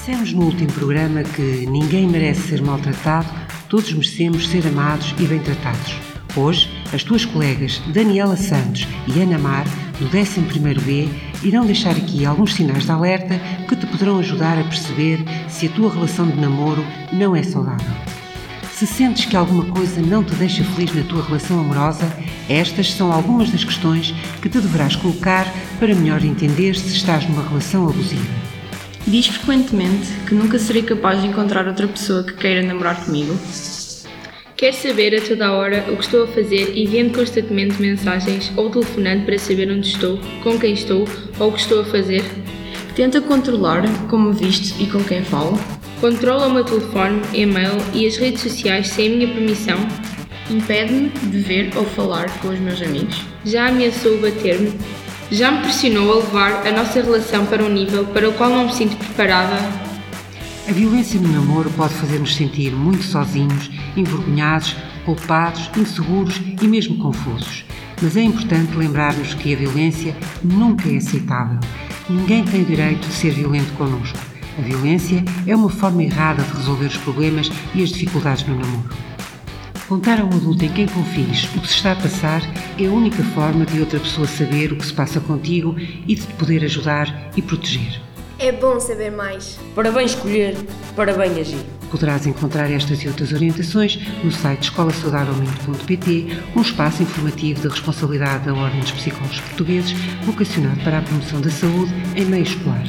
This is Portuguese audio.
Dissemos no último programa que ninguém merece ser maltratado, todos merecemos ser amados e bem tratados. Hoje, as tuas colegas Daniela Santos e Ana Mar, do 11B, irão deixar aqui alguns sinais de alerta que te poderão ajudar a perceber se a tua relação de namoro não é saudável. Se sentes que alguma coisa não te deixa feliz na tua relação amorosa, estas são algumas das questões que te deverás colocar para melhor entender se estás numa relação abusiva. Diz frequentemente que nunca serei capaz de encontrar outra pessoa que queira namorar comigo. Quer saber a toda hora o que estou a fazer enviando constantemente mensagens ou telefonando para saber onde estou, com quem estou ou o que estou a fazer? Tenta controlar como visto e com quem falo. Controla o meu telefone, e-mail e as redes sociais sem a minha permissão. Impede-me de ver ou falar com os meus amigos. Já ameaçou bater-me. Já me pressionou a levar a nossa relação para um nível para o qual não me sinto preparada. A violência no namoro pode fazer-nos sentir muito sozinhos, envergonhados, culpados, inseguros e mesmo confusos. Mas é importante lembrar-nos que a violência nunca é aceitável. Ninguém tem direito de ser violento connosco. A violência é uma forma errada de resolver os problemas e as dificuldades no namoro. Contar a um adulto em quem confies o que se está a passar é a única forma de outra pessoa saber o que se passa contigo e de te poder ajudar e proteger. É bom saber mais. Para bem escolher, para bem agir. Poderás encontrar estas e outras orientações no site escolasaudávelmente.pt, um espaço informativo de responsabilidade da Ordem dos Psicólogos Portugueses, vocacionado para a promoção da saúde em meio escolar.